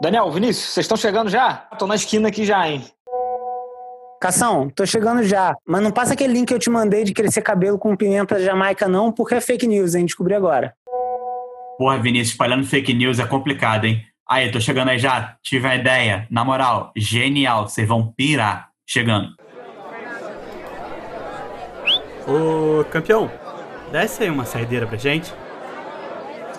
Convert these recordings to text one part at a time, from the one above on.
Daniel, Vinícius, vocês estão chegando já? Tô na esquina aqui já, hein? Cação, tô chegando já. Mas não passa aquele link que eu te mandei de crescer cabelo com pimenta jamaica, não, porque é fake news, hein? Descobri agora. Porra, Vinícius, espalhando fake news é complicado, hein? Aí, tô chegando aí já. Tive a ideia. Na moral, genial. Vocês vão pirar. Chegando. Ô, campeão, desce aí uma saideira pra gente.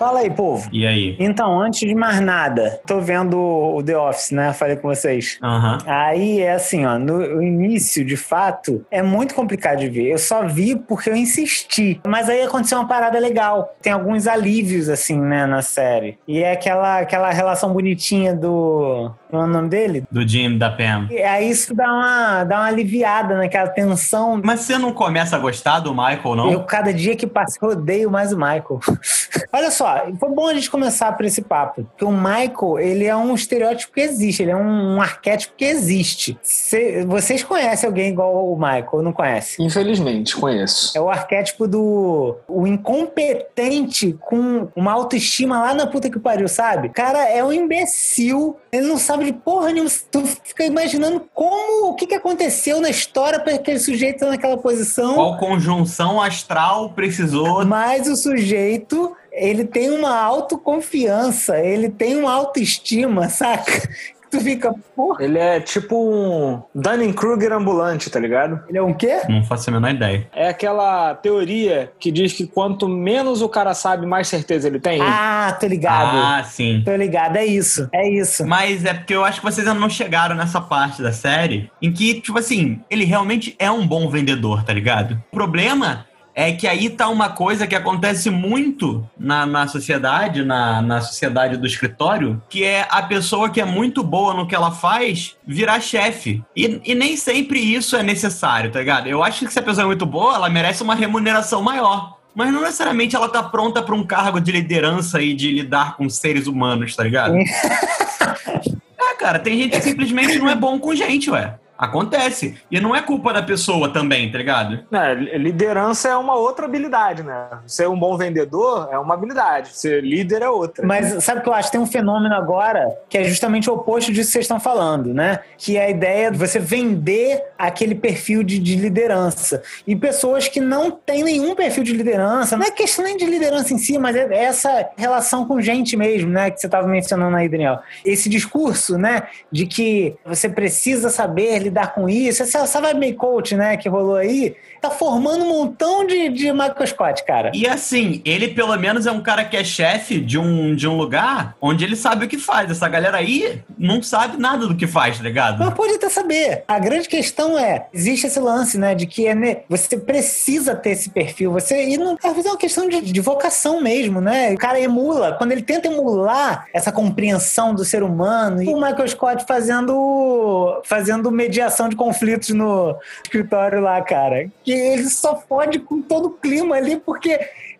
Fala aí, povo. E aí? Então, antes de mais nada, tô vendo o The Office, né? Falei com vocês. Aham. Aí é assim, ó, no início, de fato, é muito complicado de ver. Eu só vi porque eu insisti. Mas aí aconteceu uma parada legal. Tem alguns alívios, assim, né, na série. E é aquela, aquela relação bonitinha do. É o nome dele? Do Jim da Pam. E aí isso dá uma, dá uma aliviada naquela tensão. Mas você não começa a gostar do Michael, não? Eu, cada dia que passa, eu odeio mais o Michael. Olha só, foi bom a gente começar por esse papo. Porque o Michael, ele é um estereótipo que existe, ele é um, um arquétipo que existe. Cê- vocês conhecem alguém igual o Michael, ou não conhecem? Infelizmente, conheço. É o arquétipo do o incompetente com uma autoestima lá na puta que pariu, sabe? O cara é um imbecil, ele não sabe de porra nenhuma. Tu fica imaginando como, o que, que aconteceu na história para aquele sujeito estar naquela posição. Qual conjunção astral precisou? Mas o sujeito, ele tem uma autoconfiança, ele tem uma autoestima, saca? Tu fica, porra, Ele é tipo um Dunning-Kruger ambulante, tá ligado? ele é um quê? Não faço a menor ideia. É aquela teoria que diz que quanto menos o cara sabe, mais certeza ele tem. Ah, tô ligado. Ah, sim. Tô ligado, é isso, é isso. Mas é porque eu acho que vocês ainda não chegaram nessa parte da série em que, tipo assim, ele realmente é um bom vendedor, tá ligado? O problema é que aí tá uma coisa que acontece muito na, na sociedade, na, na sociedade do escritório, que é a pessoa que é muito boa no que ela faz virar chefe. E, e nem sempre isso é necessário, tá ligado? Eu acho que se a pessoa é muito boa, ela merece uma remuneração maior. Mas não necessariamente ela tá pronta para um cargo de liderança e de lidar com seres humanos, tá ligado? É, cara, tem gente que simplesmente não é bom com gente, ué. Acontece. E não é culpa da pessoa também, tá ligado? É, liderança é uma outra habilidade, né? Ser um bom vendedor é uma habilidade, ser líder é outra. Mas sabe o que eu acho? Tem um fenômeno agora que é justamente o oposto disso que vocês estão falando, né? Que é a ideia de você vender aquele perfil de, de liderança. E pessoas que não têm nenhum perfil de liderança, não é questão nem de liderança em si, mas é essa relação com gente mesmo, né? Que você estava mencionando aí, Daniel. Esse discurso, né? De que você precisa saber lidar com isso. Essa, essa vibe coach, né? Que rolou aí, tá formando um montão de, de Michael Scott, cara. E assim, ele pelo menos é um cara que é chefe de um, de um lugar onde ele sabe o que faz. Essa galera aí não sabe nada do que faz, tá ligado? Mas pode até saber. A grande questão é, existe esse lance, né, de que é você precisa ter esse perfil. Você e não às vezes é uma questão de, de vocação mesmo, né? O cara emula, quando ele tenta emular essa compreensão do ser humano, e o Michael Scott fazendo fazendo mediação de conflitos no escritório lá, cara, que ele só fode com todo o clima ali porque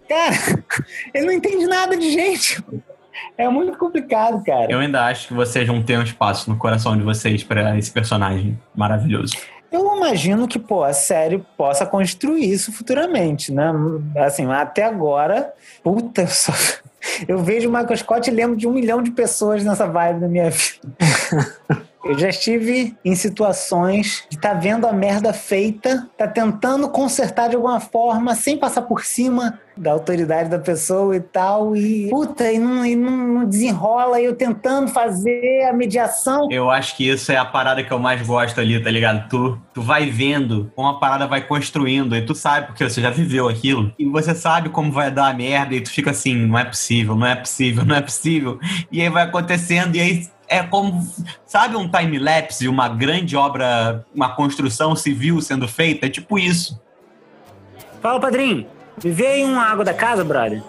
cara, ele não entende nada de gente. É muito complicado, cara. Eu ainda acho que vocês vão ter um espaço no coração de vocês pra esse personagem maravilhoso. Eu imagino que, pô, a série possa construir isso futuramente, né? Assim, até agora, puta, eu, só... eu vejo o Michael Scott e lembro de um milhão de pessoas nessa vibe na minha vida. Eu já estive em situações de tá vendo a merda feita, tá tentando consertar de alguma forma, sem passar por cima da autoridade da pessoa e tal, e puta, e não, e não, desenrola, eu tentando fazer a mediação. Eu acho que isso é a parada que eu mais gosto ali, tá ligado? Tu, tu vai vendo como a parada vai construindo, e tu sabe porque você já viveu aquilo, e você sabe como vai dar a merda, e tu fica assim, não é possível, não é possível, não é possível. E aí vai acontecendo, e aí é como, sabe um time-lapse uma grande obra, uma construção civil sendo feita? É tipo isso. Fala, padrinho. Me vê aí uma água da casa, brother.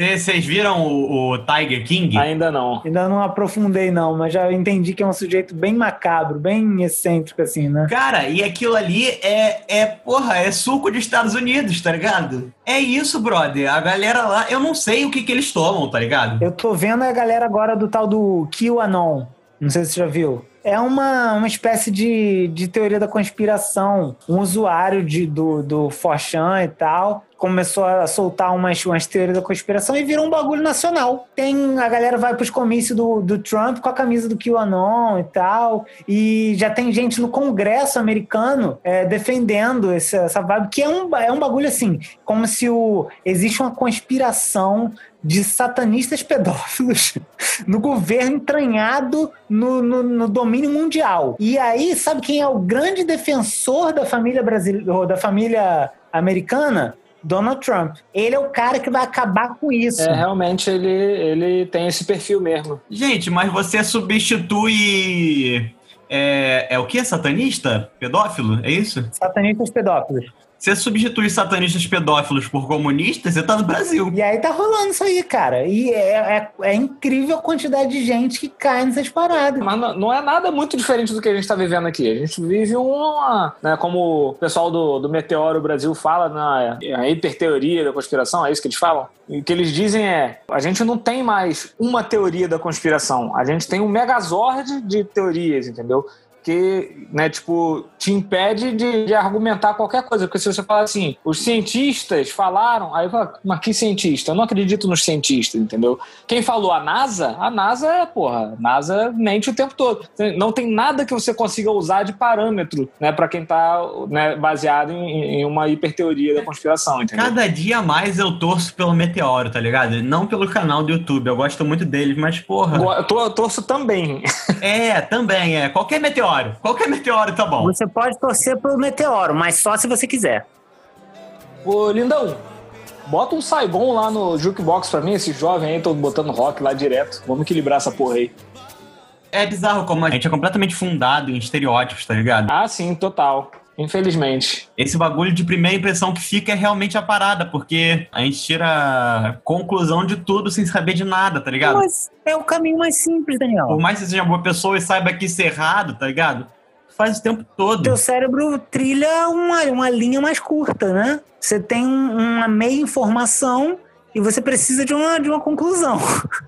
Cê- Vocês viram o, o Tiger King? Ainda não. Ainda não aprofundei, não, mas já entendi que é um sujeito bem macabro, bem excêntrico, assim, né? Cara, e aquilo ali é, é, porra, é suco de Estados Unidos, tá ligado? É isso, brother. A galera lá, eu não sei o que que eles tomam, tá ligado? Eu tô vendo a galera agora do tal do QAnon. Não sei se você já viu. É uma, uma espécie de, de teoria da conspiração. Um usuário de, do, do Forchan e tal, começou a soltar umas, umas teorias da conspiração e virou um bagulho nacional. Tem a galera vai pros comícios do, do Trump com a camisa do QAnon e tal, e já tem gente no Congresso americano é, defendendo essa, essa vibe, que é um, é um bagulho assim, como se o, existe uma conspiração de satanistas pedófilos no governo entranhado no, no, no, domínio mundial. E aí, sabe quem é o grande defensor da família brasileira, da família americana? Donald Trump. Ele é o cara que vai acabar com isso. É, realmente ele, ele tem esse perfil mesmo. Gente, mas você substitui. É, é o que? Satanista? Pedófilo? É isso? Satanistas pedófilos. Você substitui satanistas pedófilos por comunistas, você tá no Brasil. E aí tá rolando isso aí, cara. E é, é, é incrível a quantidade de gente que cai nessas paradas. Mas não, não, é nada muito diferente do que a gente tá vivendo aqui. A gente vive uma. Né, como o pessoal do, do Meteoro Brasil fala, na a hiperteoria da conspiração, é isso que eles falam? E o que eles dizem é: a gente não tem mais uma teoria da conspiração, a gente tem um megazord de teorias, entendeu? Que, né, tipo, te impede de, de, argumentar qualquer coisa. Porque se você falar assim, os cientistas falaram, aí fala, mas que cientista? Eu não acredito nos cientistas, entendeu? Quem falou a NASA? A NASA é, porra, a NASA mente o tempo todo. Não tem nada que você consiga usar de parâmetro, né, para quem tá né, baseado em, em, uma hiperteoria da conspiração, entendeu? Cada dia mais eu torço pelo Meteoro, tá ligado? Não pelo canal do YouTube, eu gosto muito deles, mas, porra. Eu, eu torço também. É, também, é. Qualquer meteoro meteoro. Qualquer meteoro tá bom. Você pode torcer pro meteoro, mas só se você quiser. Ô, lindão, bota um Saigon lá no jukebox pra mim, esse jovem aí, tô botando rock lá direto. Vamos equilibrar essa porra aí. É bizarro como a gente é completamente fundado em estereótipos, tá ligado? Ah, sim, total. Infelizmente. Esse bagulho de primeira impressão que fica é realmente a parada, porque a gente tira conclusão de tudo sem saber de nada, tá ligado? Mas é o caminho mais simples, Daniel. Por mais que você seja uma boa pessoa e saiba que isso é errado, tá ligado? Faz o tempo todo. Teu cérebro trilha uma, uma linha mais curta, né? Você tem uma meia informação e você precisa de uma, de uma conclusão.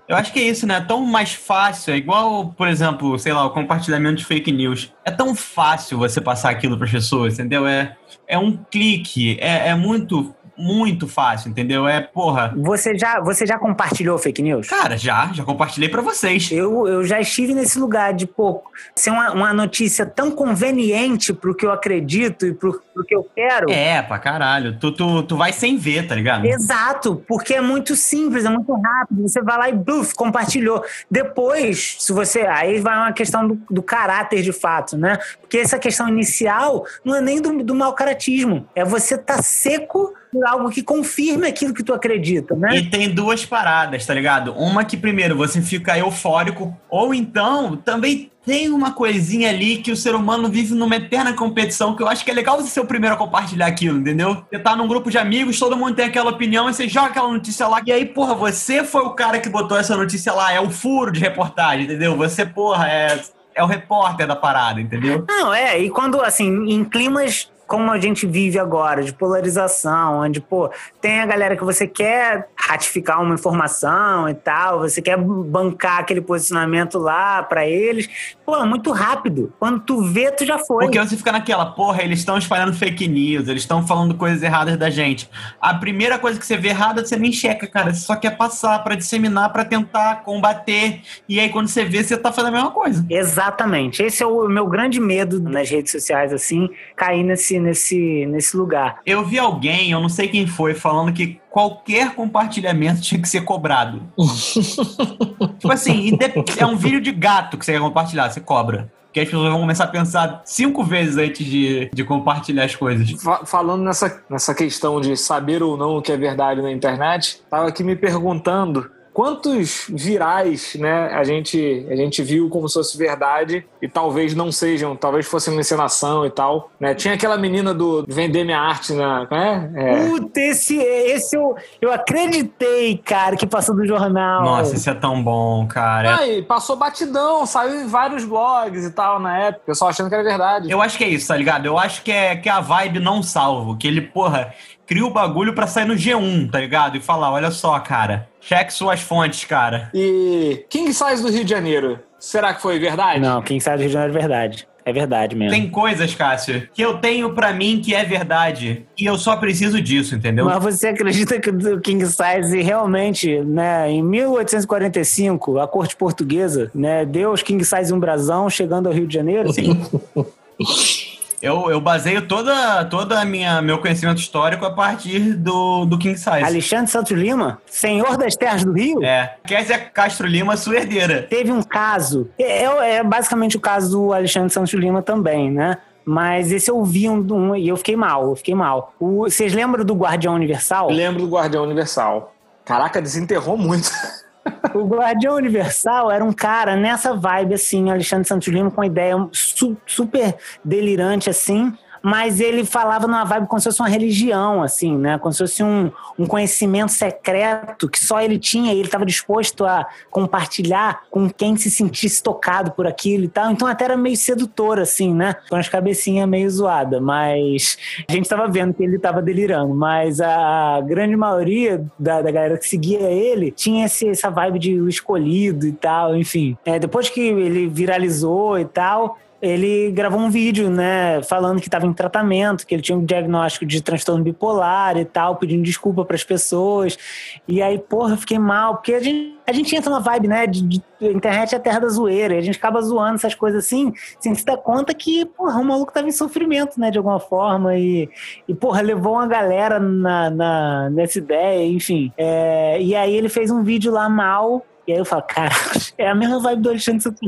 Eu acho que é isso, né? É tão mais fácil. É igual, por exemplo, sei lá, o compartilhamento de fake news. É tão fácil você passar aquilo para as pessoas, entendeu? É, é um clique. É, é muito muito fácil, entendeu? É, porra. Você já, você já compartilhou fake news? Cara, já, já compartilhei para vocês. Eu, eu já estive nesse lugar de, pô, ser uma, uma notícia tão conveniente pro que eu acredito e pro, pro que eu quero. É, pra caralho. Tu, tu, tu vai sem ver, tá ligado? Exato, porque é muito simples, é muito rápido. Você vai lá e, buf, compartilhou. Depois, se você. Aí vai uma questão do, do caráter de fato, né? Porque essa questão inicial não é nem do, do mau caratismo. É você tá seco por algo que confirme aquilo que tu acredita, né? E tem duas paradas, tá ligado? Uma que primeiro você fica eufórico, ou então também tem uma coisinha ali que o ser humano vive numa eterna competição que eu acho que é legal você ser o primeiro a compartilhar aquilo, entendeu? Você tá num grupo de amigos, todo mundo tem aquela opinião e você joga aquela notícia lá. E aí, porra, você foi o cara que botou essa notícia lá, é o furo de reportagem, entendeu? Você, porra, é é o repórter da parada, entendeu? Não, é, e quando, assim, em climas como a gente vive agora, de polarização, onde, pô, tem a galera que você quer ratificar uma informação e tal, você quer bancar aquele posicionamento lá para eles, pô, é muito rápido. Quando tu vê, tu já foi. Porque você fica naquela, porra, eles estão espalhando fake news, eles estão falando coisas erradas da gente. A primeira coisa que você vê errada, você nem checa, cara. Você só quer passar para disseminar, para tentar combater. E aí, quando você vê, você tá fazendo a mesma coisa. Exatamente. Esse é o meu grande medo nas redes sociais, assim, cair nesse nesse, nesse, lugar. Eu vi alguém, eu não sei quem foi, falando que qualquer compartilhamento tinha que ser cobrado. tipo assim, é um vídeo de gato que você quer compartilhar, você cobra que as pessoas vão começar a pensar cinco vezes antes de, de compartilhar as coisas. Falando nessa, nessa questão de saber ou não o que é verdade na internet, tava aqui me perguntando quantos virais, né, a gente, a gente viu como se fosse verdade e talvez não sejam, talvez fossem uma encenação e tal, né? Tinha aquela menina do Vender Minha Arte, né? É. é. Puta, esse, esse eu, eu acreditei, cara, que passou do jornal. Nossa, esse é tão bom, cara. Ah, passou batidão, saiu em vários blogs e tal na época, o pessoal achando que era verdade. Eu acho que é isso, tá ligado? Eu acho que é, que é a vibe não salvo, que ele, porra, cria o bagulho pra sair no G1, tá ligado? E falar, olha só, cara, cheque suas fontes, cara. E King Size do Rio de Janeiro, será que foi verdade? Não, King Size do Rio de Janeiro é verdade. É verdade mesmo. Tem coisas, Cássio, que eu tenho pra mim que é verdade. E eu só preciso disso, entendeu? Mas você acredita que o King Size realmente, né, em 1845, a corte portuguesa, né, deu aos King Size um brasão chegando ao Rio de Janeiro? Sim. Eu, eu baseio toda toda a minha meu conhecimento histórico a partir do, do King Size. Alexandre Santos Lima, senhor das terras do Rio? É, Kézia Castro Lima, sua herdeira. Teve um caso, é, é basicamente o caso do Alexandre Santos Lima também, né? Mas esse eu vi um, um e eu fiquei mal, eu fiquei mal. O, vocês lembram do Guardião Universal? Lembro do Guardião Universal. Caraca, desenterrou muito. O Guardião Universal era um cara nessa vibe, assim, Alexandre Santos Lima, com uma ideia su super delirante, assim, mas ele falava numa vibe como se fosse uma religião, assim, né? Como se fosse um, um conhecimento secreto que só ele tinha e ele estava disposto a compartilhar com quem se sentisse tocado por aquilo e tal. Então até era meio sedutor, assim, né? Com as cabecinhas meio zoadas, mas a gente estava vendo que ele estava delirando, mas a grande maioria da, da galera que seguia ele tinha esse, essa vibe de o escolhido e tal, enfim. É, depois que ele viralizou e tal, ele gravou um vídeo, né, falando que estava em tratamento, que ele tinha um diagnóstico de transtorno bipolar e tal, pedindo desculpa para as pessoas. E aí, porra, eu fiquei mal, porque a gente, a gente entra numa vibe, né, de, de internet é a terra da zoeira, e a gente acaba zoando essas coisas assim, sem se dar conta que, porra, o maluco tava em sofrimento, né, de alguma forma, e, e porra, levou uma galera na, na nessa ideia, enfim. É, e aí ele fez um vídeo lá mal, e aí eu falo, cara, é a mesma vibe do Alexandre Santos.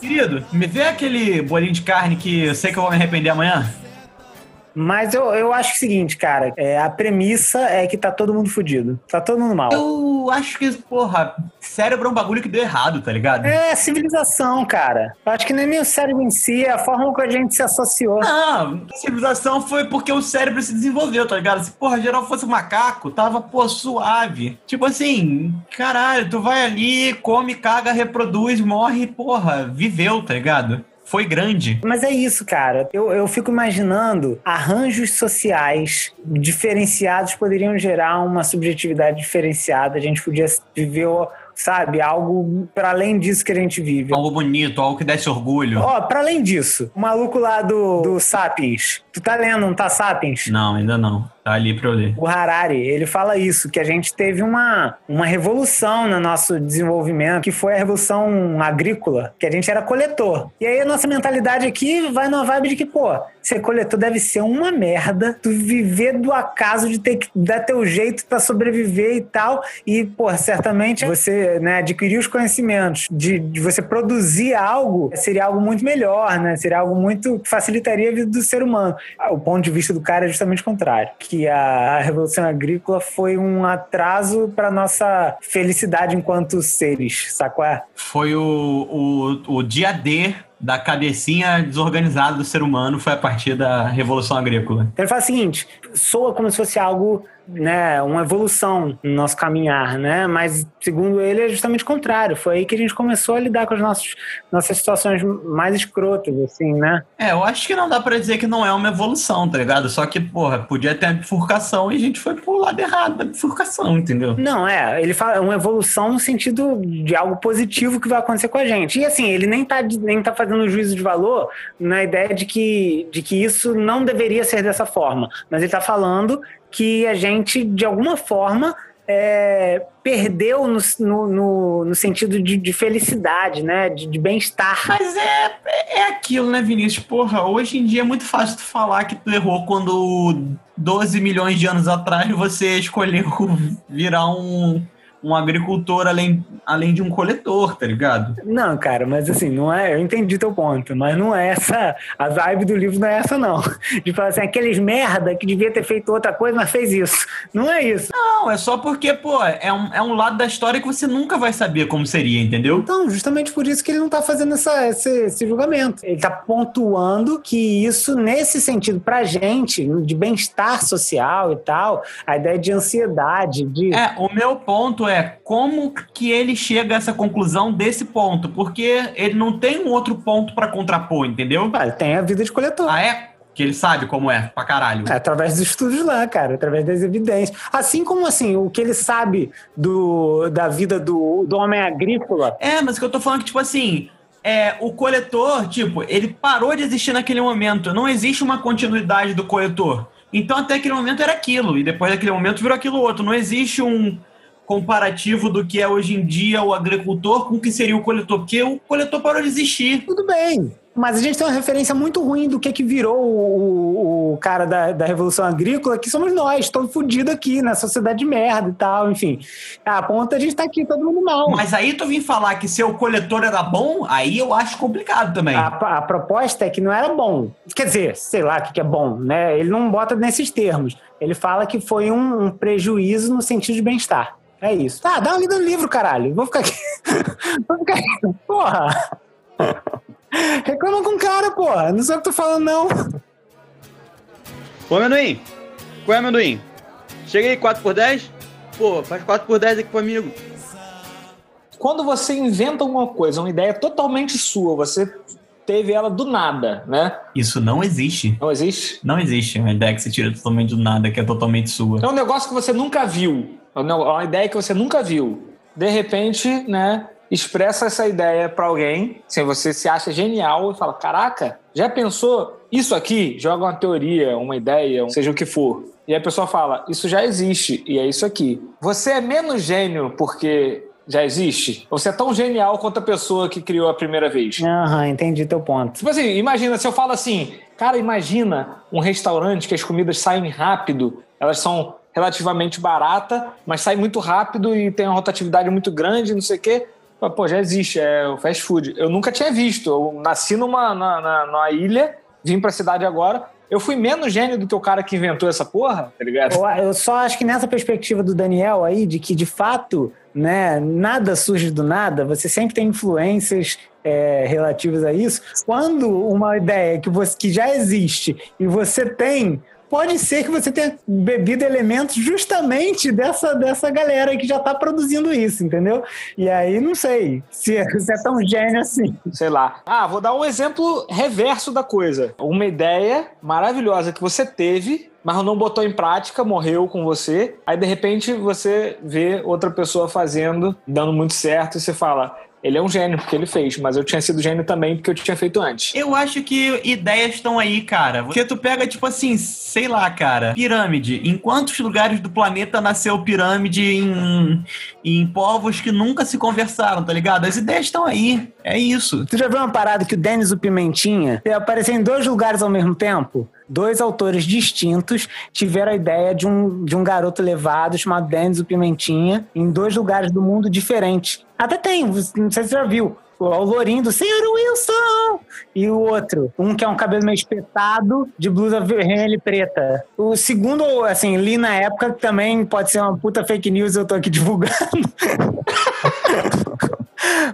Querido, me vê aquele bolinho de carne que eu sei que eu vou me arrepender amanhã? Mas eu, eu acho o seguinte, cara, é, a premissa é que tá todo mundo fudido. Tá todo mundo mal. Eu acho que, porra, cérebro é um bagulho que deu errado, tá ligado? É civilização, cara. Eu acho que não é nem o cérebro em si, é a forma que a gente se associou. Não, civilização foi porque o cérebro se desenvolveu, tá ligado? Se, porra, geral fosse um macaco, tava, pô, suave. Tipo assim, caralho, tu vai ali, come, caga, reproduz, morre, porra, viveu, tá ligado? Foi grande. Mas é isso, cara. Eu, eu fico imaginando arranjos sociais diferenciados poderiam gerar uma subjetividade diferenciada. A gente podia viver sabe? Algo para além disso que a gente vive. Algo bonito, algo que desse orgulho. Ó, para além disso, o maluco lá do, do Sapiens. Tu tá lendo, não tá Sapiens? Não, ainda não. Tá ali pra eu ler. O Harari, ele fala isso, que a gente teve uma, uma revolução no nosso desenvolvimento, que foi a revolução agrícola, que a gente era coletor. E aí a nossa mentalidade aqui vai numa vibe de que, pô, ser coletor deve ser uma merda, tu viver do acaso de ter que dar teu jeito para sobreviver e tal. E, pô, certamente você né, adquirir os conhecimentos de, de você produzir algo seria algo muito melhor, né? Seria algo muito que facilitaria a vida do ser humano. O ponto de vista do cara é justamente o contrário. Que que a Revolução Agrícola foi um atraso para nossa felicidade enquanto seres, sacou? Foi o, o, o dia D da cabecinha desorganizada do ser humano foi a partir da Revolução Agrícola. Então ele fala o seguinte, soa como se fosse algo né, uma evolução no nosso caminhar, né? Mas segundo ele é justamente o contrário. Foi aí que a gente começou a lidar com as nossas, nossas situações mais escrotas, assim, né? É, eu acho que não dá para dizer que não é uma evolução, tá ligado? Só que, porra, podia ter uma bifurcação e a gente foi pro lado errado da bifurcação, entendeu? Não, é, ele fala uma evolução no sentido de algo positivo que vai acontecer com a gente. E assim, ele nem tá, nem tá fazendo juízo de valor na ideia de que, de que isso não deveria ser dessa forma, mas ele tá falando que a gente, de alguma forma, é, perdeu no, no, no, sentido de, de felicidade, né? De, de bem-estar. Mas é, é aquilo, né, Vinícius? Porra, hoje em dia é muito fácil tu falar que tu errou quando 12 milhões de anos atrás você escolheu virar um um agricultor além, além de um coletor, tá ligado? Não, cara, mas assim, não é. Eu entendi teu ponto, mas não é essa. A vibe do livro não é essa, não. De falar assim, aqueles merda que devia ter feito outra coisa, mas fez isso. Não é isso. Não, é só porque, pô, é um, é um lado da história que você nunca vai saber como seria, entendeu? Então, justamente por isso que ele não tá fazendo essa, esse, esse julgamento. Ele tá pontuando que isso, nesse sentido, pra gente, de bem-estar social e tal, a ideia de ansiedade, de. É, o meu ponto é como que ele chega a essa conclusão desse ponto, porque ele não tem um outro ponto para contrapor, entendeu? Ah, ele tem a vida de coletor. Ah, é? Que ele sabe como é, pra caralho. É, através dos estudos lá, cara, através das evidências. Assim como, assim, o que ele sabe do, da vida do, do homem agrícola. É, mas o que eu tô falando é que, tipo assim, é, o coletor, tipo, ele parou de existir naquele momento. Não existe uma continuidade do coletor. Então, até aquele momento era aquilo, e depois daquele momento virou aquilo outro. Não existe um comparativo do que é hoje em dia o agricultor com o que seria o coletor, porque o coletor parou de existir. Tudo bem. Mas a gente tem uma referência muito ruim do que, que virou o, o cara da, da Revolução Agrícola, que somos nós, todo fudido aqui, na sociedade de merda e tal, enfim. A ponta a gente tá aqui, todo mundo mal. Mas aí tu vim falar que ser o coletor era bom, aí eu acho complicado também. A, a proposta é que não era bom. Quer dizer, sei lá o que, que é bom, né? Ele não bota nesses termos. Ele fala que foi um, um prejuízo no sentido de bem-estar. É isso. Tá, dá uma lida no livro, caralho. Vou ficar aqui. Vou ficar aqui. Porra! Reclama com o cara, porra. Não sei o que tô falando, não. Ô, amendoim. Qual é, amendoim? Chega aí, 4x10? Pô, faz 4x10 aqui comigo. Quando você inventa alguma coisa, uma ideia totalmente sua, você teve ela do nada, né? Isso não existe. Não existe? Não existe uma ideia que você tira totalmente do nada, que é totalmente sua. É um negócio que você nunca viu. É uma ideia que você nunca viu. De repente, né? Expressa essa ideia para alguém, se você se acha genial e fala: Caraca, já pensou isso aqui? Joga uma teoria, uma ideia, seja o que for. E a pessoa fala: Isso já existe e é isso aqui. Você é menos gênio porque já existe? Você é tão genial quanto a pessoa que criou a primeira vez? Aham, entendi teu ponto. Tipo assim, imagina se eu falo assim, cara, imagina um restaurante que as comidas saem rápido, elas são relativamente barata, mas saem muito rápido e tem uma rotatividade muito grande, não sei o quê. Pô, já existe, é o fast food. Eu nunca tinha visto. Eu nasci numa, na, na, numa ilha, vim pra cidade agora. Eu fui menos gênio do que o cara que inventou essa porra, tá ligado? Eu, só acho que nessa perspectiva do Daniel aí, de que de fato, né, nada surge do nada, você sempre tem influências é, relativas a isso. Quando uma ideia que, você, que já existe e você tem pode ser que você tenha bebido elementos justamente dessa, dessa galera que já está produzindo isso, entendeu? E aí, não sei se é, se é tão gênio assim. Sei lá. Ah, vou dar um exemplo reverso da coisa. Uma ideia maravilhosa que você teve, mas não botou em prática, morreu com você. Aí, de repente, você vê outra pessoa fazendo, dando muito certo, e você fala: ele é um gênio porque ele fez, mas eu tinha sido gênio também porque eu tinha feito antes. Eu acho que ideias estão aí, cara. Porque tu pega, tipo assim, sei lá, cara, pirâmide. Em quantos lugares do planeta nasceu pirâmide em, em povos que nunca se conversaram, tá ligado? As ideias estão aí. É isso. Tu já viu uma parada que o Denis o Pimentinha apareceu em dois lugares ao mesmo tempo? Dois autores distintos tiveram a ideia de um, de um garoto levado chamado Denis o Pimentinha em dois lugares do mundo diferentes. Até tem, não sei se você já viu. O Lourinho do Senhor Wilson! E o outro, um que é um cabelo meio espetado, de blusa vermelha preta. O segundo, assim, li na época, também pode ser uma puta fake news, eu tô aqui divulgando.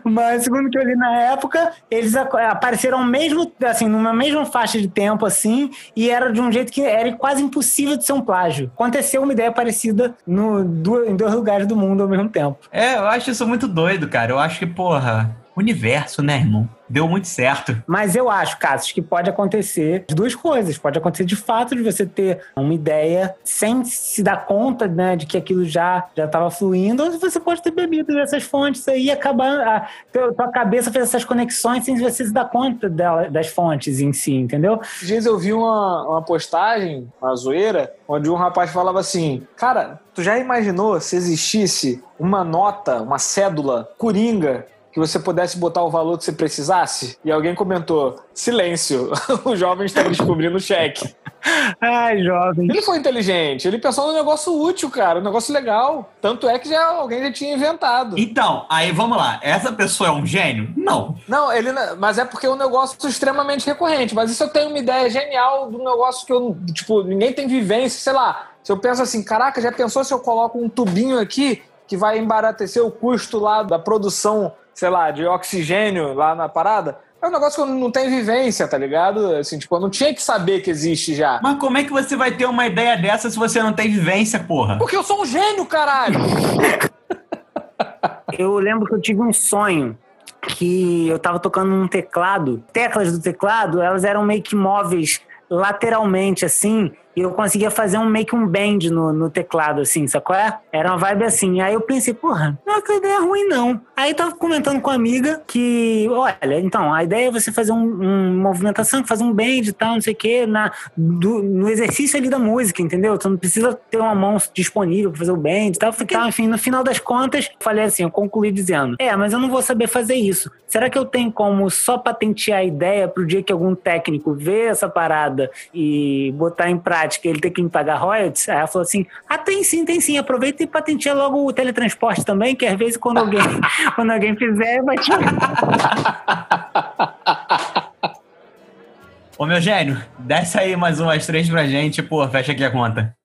Mas segundo que eu li na época, eles apareceram mesmo, assim, numa mesma faixa de tempo, assim, e era de um jeito que era quase impossível de ser um plágio. Aconteceu uma ideia parecida no, em dois lugares do mundo ao mesmo tempo. É, eu acho isso muito doido, cara. Eu acho que, porra, universo, né, irmão? Deu muito certo. Mas eu acho, Cassius, que pode acontecer de duas coisas. Pode acontecer de fato de você ter uma ideia sem se dar conta, né, de que aquilo já já estava fluindo, ou você pode ter bebido dessas fontes aí e acabar a tua cabeça fez essas conexões sem você se dar conta dela, das fontes em si, entendeu? Dias eu vi uma, uma postagem, uma zoeira, onde um rapaz falava assim: Cara, tu já imaginou se existisse uma nota, uma cédula coringa que você pudesse botar o valor que você precisasse? E alguém comentou: silêncio, o jovem está descobrindo o cheque. Ai, jovem. Ele foi inteligente, ele pensou num negócio útil, cara, um negócio legal. Tanto é que já alguém já tinha inventado. Então, aí vamos lá. Essa pessoa é um gênio? Não. Não, ele mas é porque é um negócio extremamente recorrente. Mas isso eu tenho uma ideia genial do negócio que eu, tipo, ninguém tem vivência, sei lá. Se eu penso assim, caraca, já pensou se eu coloco um tubinho aqui que vai embaratecer o custo lá da produção sei lá, de oxigênio lá na parada, é um negócio que eu não tenho vivência, tá ligado? Assim, tipo, eu não tinha que saber que existe já. Mas como é que você vai ter uma ideia dessa se você não tem vivência, porra? Porque eu sou um gênio, caralho! eu lembro que eu tive um sonho que eu tava tocando num teclado. Teclas do teclado, elas eram meio que móveis lateralmente, assim, e eu conseguia fazer um meio que um bend no, no teclado, assim, sacou? É? Era uma vibe assim. Aí eu pensei, porra, não é que ideia ruim, não. Aí eu tava comentando com uma amiga que, olha, então, a ideia é você fazer um, um movimentação, fazer um bend e tal, não sei o quê, na, do, no exercício ali da música, entendeu? Tu não precisa ter uma mão disponível pra fazer o bend e tal. Fiquei, enfim, no final das contas, falei assim, eu concluí dizendo, é, mas eu não vou saber fazer isso. Será que eu tenho como só patentear a ideia pro dia que algum técnico vê essa parada e botar em prática ele ter que me pagar royalties? Aí ela falou assim, ah, tem sim, tem sim, aproveita e patenteia logo o teletransporte também, que às vezes quando alguém, quando alguém fizer, vai te... Ô, meu gênio, desce aí mais umas três pra gente, pô, fecha aqui a conta.